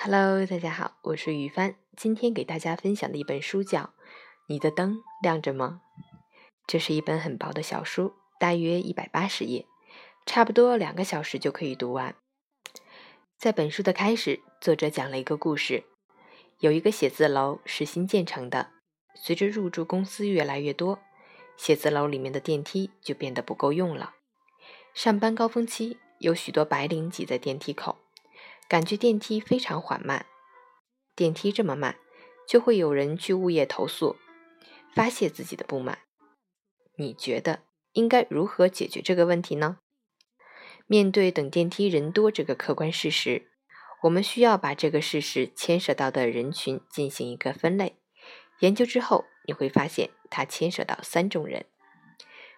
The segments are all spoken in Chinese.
Hello，大家好，我是雨帆。今天给大家分享的一本书叫《你的灯亮着吗》。这是一本很薄的小书，大约一百八十页，差不多两个小时就可以读完。在本书的开始，作者讲了一个故事：有一个写字楼是新建成的，随着入驻公司越来越多，写字楼里面的电梯就变得不够用了。上班高峰期，有许多白领挤在电梯口，感觉电梯非常缓慢。电梯这么慢，就会有人去物业投诉，发泄自己的不满。你觉得应该如何解决这个问题呢？面对等电梯人多这个客观事实，我们需要把这个事实牵涉到的人群进行一个分类。研究之后，你会发现它牵涉到三种人。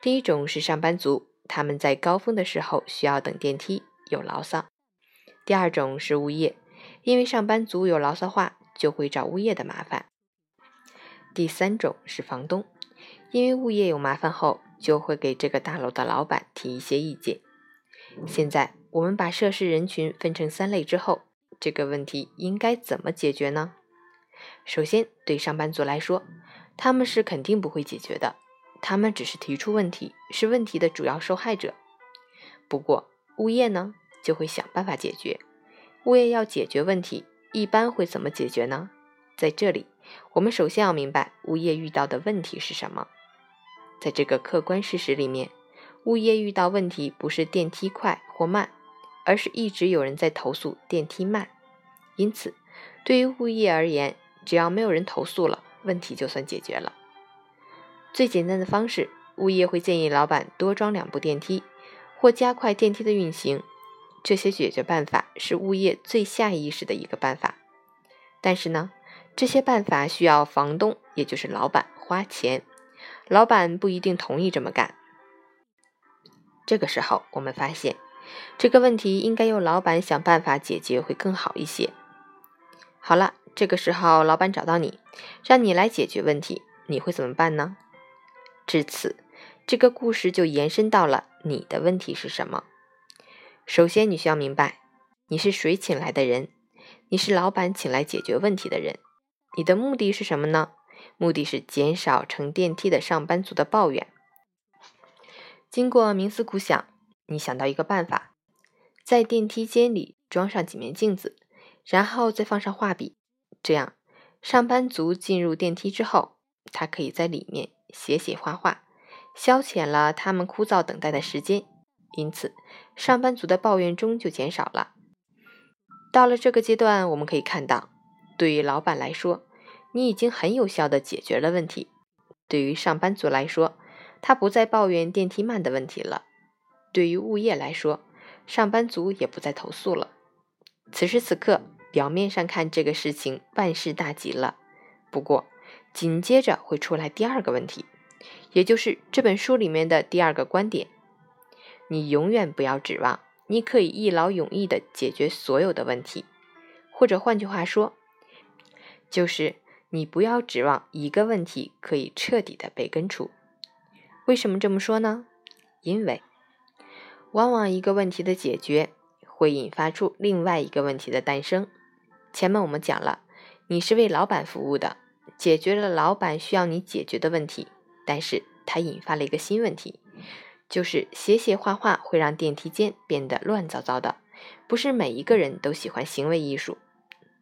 第一种是上班族。他们在高峰的时候需要等电梯，有牢骚。第二种是物业，因为上班族有牢骚话，就会找物业的麻烦。第三种是房东，因为物业有麻烦后，就会给这个大楼的老板提一些意见。现在我们把涉事人群分成三类之后，这个问题应该怎么解决呢？首先，对上班族来说，他们是肯定不会解决的。他们只是提出问题，是问题的主要受害者。不过，物业呢就会想办法解决。物业要解决问题，一般会怎么解决呢？在这里，我们首先要明白物业遇到的问题是什么。在这个客观事实里面，物业遇到问题不是电梯快或慢，而是一直有人在投诉电梯慢。因此，对于物业而言，只要没有人投诉了，问题就算解决了。最简单的方式，物业会建议老板多装两部电梯，或加快电梯的运行。这些解决办法是物业最下意识的一个办法。但是呢，这些办法需要房东，也就是老板花钱，老板不一定同意这么干。这个时候，我们发现这个问题应该由老板想办法解决会更好一些。好了，这个时候老板找到你，让你来解决问题，你会怎么办呢？至此，这个故事就延伸到了你的问题是什么。首先，你需要明白，你是谁请来的人，你是老板请来解决问题的人。你的目的是什么呢？目的是减少乘电梯的上班族的抱怨。经过冥思苦想，你想到一个办法，在电梯间里装上几面镜子，然后再放上画笔，这样上班族进入电梯之后，他可以在里面。写写画画，消遣了他们枯燥等待的时间，因此上班族的抱怨中就减少了。到了这个阶段，我们可以看到，对于老板来说，你已经很有效的解决了问题；对于上班族来说，他不再抱怨电梯慢的问题了；对于物业来说，上班族也不再投诉了。此时此刻，表面上看这个事情万事大吉了，不过。紧接着会出来第二个问题，也就是这本书里面的第二个观点：你永远不要指望你可以一劳永逸的解决所有的问题，或者换句话说，就是你不要指望一个问题可以彻底的被根除。为什么这么说呢？因为往往一个问题的解决会引发出另外一个问题的诞生。前面我们讲了，你是为老板服务的。解决了老板需要你解决的问题，但是它引发了一个新问题，就是写写画画会让电梯间变得乱糟糟的。不是每一个人都喜欢行为艺术，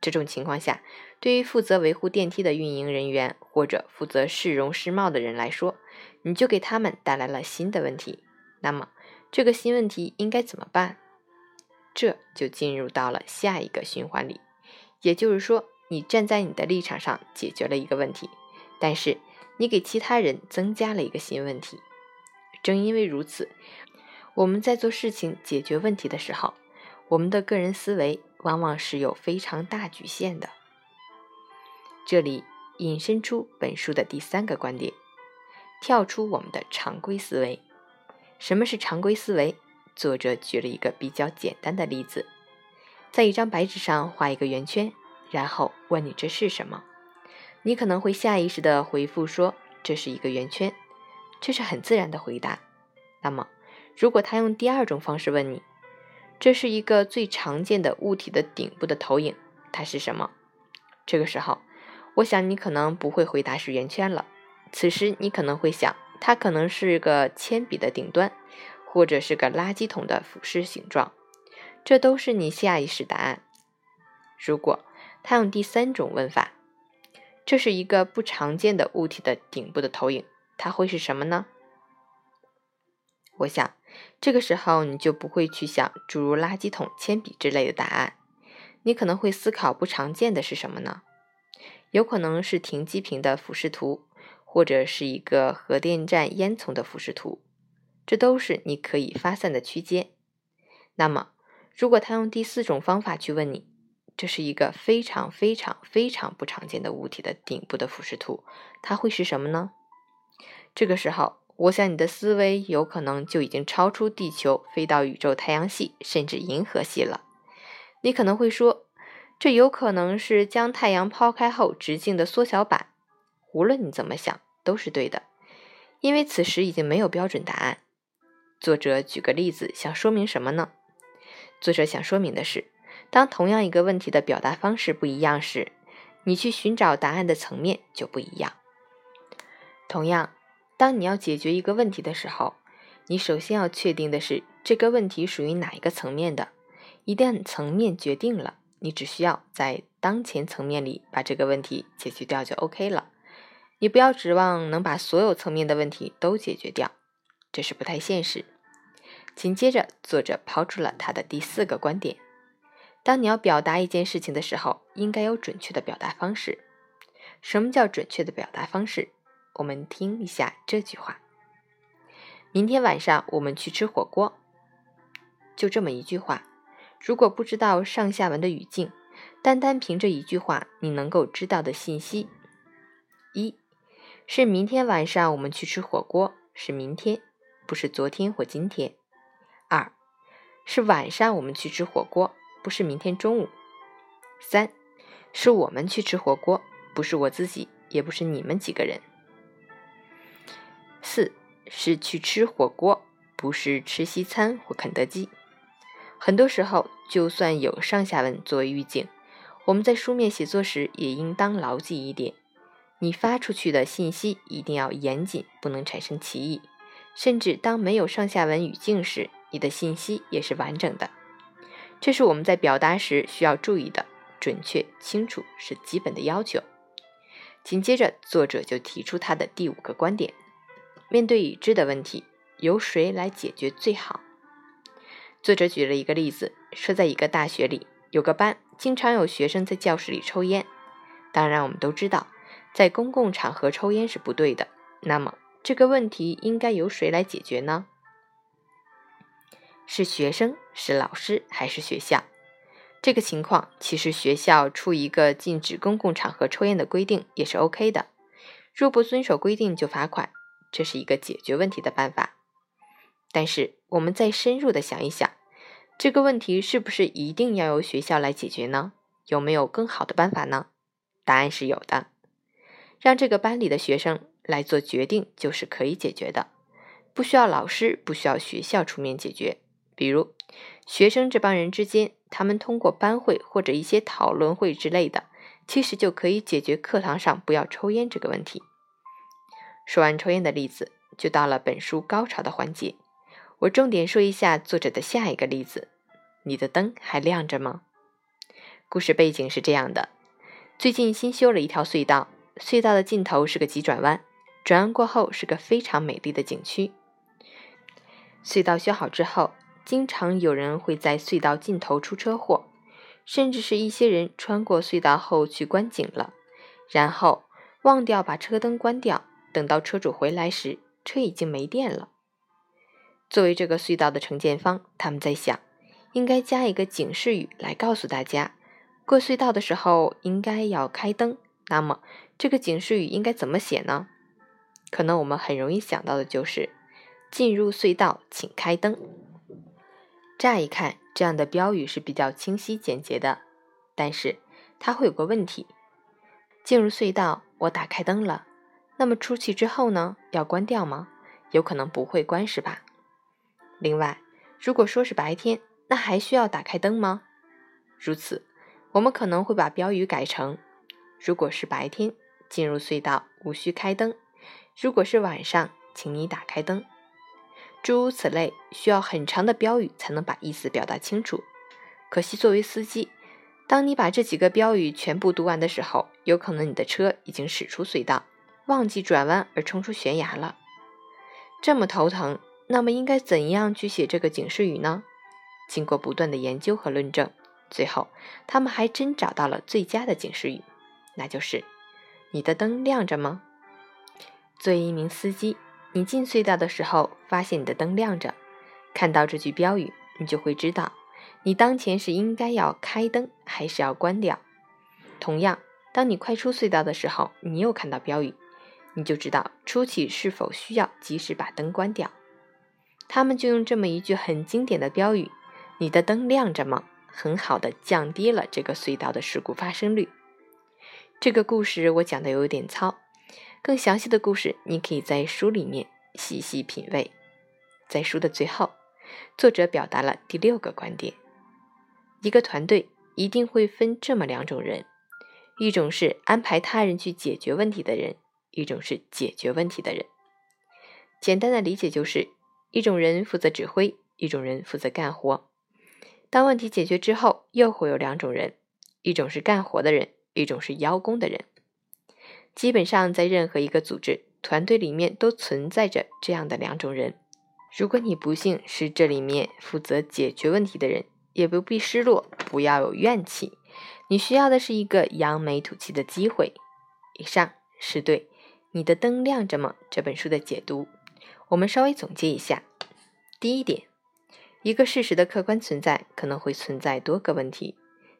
这种情况下，对于负责维护电梯的运营人员或者负责市容市貌的人来说，你就给他们带来了新的问题。那么，这个新问题应该怎么办？这就进入到了下一个循环里，也就是说。你站在你的立场上解决了一个问题，但是你给其他人增加了一个新问题。正因为如此，我们在做事情解决问题的时候，我们的个人思维往往是有非常大局限的。这里引申出本书的第三个观点：跳出我们的常规思维。什么是常规思维？作者举了一个比较简单的例子，在一张白纸上画一个圆圈。然后问你这是什么，你可能会下意识的回复说这是一个圆圈，这是很自然的回答。那么，如果他用第二种方式问你，这是一个最常见的物体的顶部的投影，它是什么？这个时候，我想你可能不会回答是圆圈了。此时你可能会想，它可能是个铅笔的顶端，或者是个垃圾桶的俯视形状。这都是你下意识答案。如果他用第三种问法，这是一个不常见的物体的顶部的投影，它会是什么呢？我想，这个时候你就不会去想诸如垃圾桶、铅笔之类的答案，你可能会思考不常见的是什么呢？有可能是停机坪的俯视图，或者是一个核电站烟囱的俯视图，这都是你可以发散的区间。那么，如果他用第四种方法去问你，这是一个非常非常非常不常见的物体的顶部的俯视图，它会是什么呢？这个时候，我想你的思维有可能就已经超出地球，飞到宇宙、太阳系，甚至银河系了。你可能会说，这有可能是将太阳抛开后直径的缩小版。无论你怎么想，都是对的，因为此时已经没有标准答案。作者举个例子，想说明什么呢？作者想说明的是。当同样一个问题的表达方式不一样时，你去寻找答案的层面就不一样。同样，当你要解决一个问题的时候，你首先要确定的是这个问题属于哪一个层面的。一旦层面决定了，你只需要在当前层面里把这个问题解决掉就 OK 了。你不要指望能把所有层面的问题都解决掉，这是不太现实。紧接着，作者抛出了他的第四个观点。当你要表达一件事情的时候，应该有准确的表达方式。什么叫准确的表达方式？我们听一下这句话：明天晚上我们去吃火锅。就这么一句话。如果不知道上下文的语境，单单凭这一句话，你能够知道的信息：一是明天晚上我们去吃火锅，是明天，不是昨天或今天；二是晚上我们去吃火锅。不是明天中午。三，是我们去吃火锅，不是我自己，也不是你们几个人。四，是去吃火锅，不是吃西餐或肯德基。很多时候，就算有上下文作为预警，我们在书面写作时也应当牢记一点：你发出去的信息一定要严谨，不能产生歧义。甚至当没有上下文语境时，你的信息也是完整的。这是我们在表达时需要注意的，准确清楚是基本的要求。紧接着，作者就提出他的第五个观点：面对已知的问题，由谁来解决最好？作者举了一个例子，说在一个大学里，有个班经常有学生在教室里抽烟。当然，我们都知道，在公共场合抽烟是不对的。那么，这个问题应该由谁来解决呢？是学生，是老师，还是学校？这个情况，其实学校出一个禁止公共场合抽烟的规定也是 OK 的。若不遵守规定就罚款，这是一个解决问题的办法。但是，我们再深入的想一想，这个问题是不是一定要由学校来解决呢？有没有更好的办法呢？答案是有的，让这个班里的学生来做决定就是可以解决的，不需要老师，不需要学校出面解决。比如，学生这帮人之间，他们通过班会或者一些讨论会之类的，其实就可以解决课堂上不要抽烟这个问题。说完抽烟的例子，就到了本书高潮的环节。我重点说一下作者的下一个例子：你的灯还亮着吗？故事背景是这样的：最近新修了一条隧道，隧道的尽头是个急转弯，转弯过后是个非常美丽的景区。隧道修好之后。经常有人会在隧道尽头出车祸，甚至是一些人穿过隧道后去观景了，然后忘掉把车灯关掉，等到车主回来时，车已经没电了。作为这个隧道的承建方，他们在想，应该加一个警示语来告诉大家，过隧道的时候应该要开灯。那么，这个警示语应该怎么写呢？可能我们很容易想到的就是“进入隧道，请开灯”。乍一看，这样的标语是比较清晰简洁的，但是它会有个问题：进入隧道，我打开灯了，那么出去之后呢？要关掉吗？有可能不会关，是吧？另外，如果说是白天，那还需要打开灯吗？如此，我们可能会把标语改成：如果是白天，进入隧道无需开灯；如果是晚上，请你打开灯。诸如此类，需要很长的标语才能把意思表达清楚。可惜，作为司机，当你把这几个标语全部读完的时候，有可能你的车已经驶出隧道，忘记转弯而冲出悬崖了。这么头疼，那么应该怎样去写这个警示语呢？经过不断的研究和论证，最后他们还真找到了最佳的警示语，那就是：“你的灯亮着吗？”作为一名司机。你进隧道的时候，发现你的灯亮着，看到这句标语，你就会知道你当前是应该要开灯还是要关掉。同样，当你快出隧道的时候，你又看到标语，你就知道初期是否需要及时把灯关掉。他们就用这么一句很经典的标语：“你的灯亮着吗？”很好的降低了这个隧道的事故发生率。这个故事我讲的有点糙。更详细的故事，你可以在书里面细细品味。在书的最后，作者表达了第六个观点：一个团队一定会分这么两种人，一种是安排他人去解决问题的人，一种是解决问题的人。简单的理解就是，一种人负责指挥，一种人负责干活。当问题解决之后，又会有两种人，一种是干活的人，一种是邀功的人。基本上，在任何一个组织团队里面，都存在着这样的两种人。如果你不幸是这里面负责解决问题的人，也不必失落，不要有怨气。你需要的是一个扬眉吐气的机会。以上是对《你的灯亮着吗》这本书的解读。我们稍微总结一下：第一点，一个事实的客观存在可能会存在多个问题。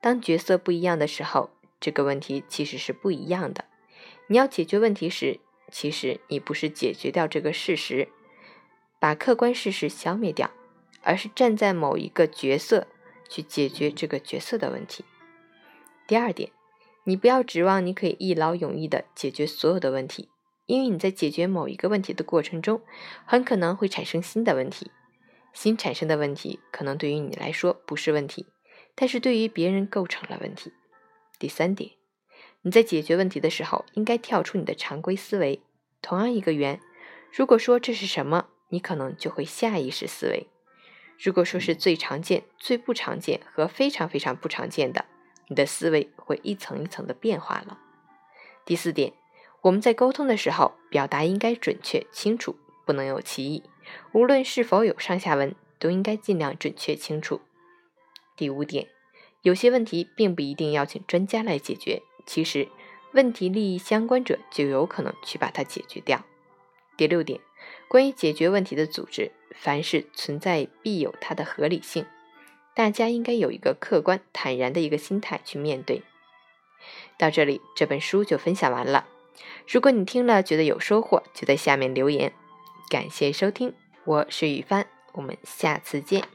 当角色不一样的时候，这个问题其实是不一样的。你要解决问题时，其实你不是解决掉这个事实，把客观事实消灭掉，而是站在某一个角色去解决这个角色的问题。第二点，你不要指望你可以一劳永逸的解决所有的问题，因为你在解决某一个问题的过程中，很可能会产生新的问题。新产生的问题可能对于你来说不是问题，但是对于别人构成了问题。第三点。你在解决问题的时候，应该跳出你的常规思维。同样一个圆，如果说这是什么，你可能就会下意识思维；如果说是最常见、最不常见和非常非常不常见的，你的思维会一层一层的变化了。第四点，我们在沟通的时候，表达应该准确清楚，不能有歧义。无论是否有上下文，都应该尽量准确清楚。第五点，有些问题并不一定要请专家来解决。其实，问题利益相关者就有可能去把它解决掉。第六点，关于解决问题的组织，凡事存在必有它的合理性，大家应该有一个客观坦然的一个心态去面对。到这里，这本书就分享完了。如果你听了觉得有收获，就在下面留言。感谢收听，我是雨帆，我们下次见。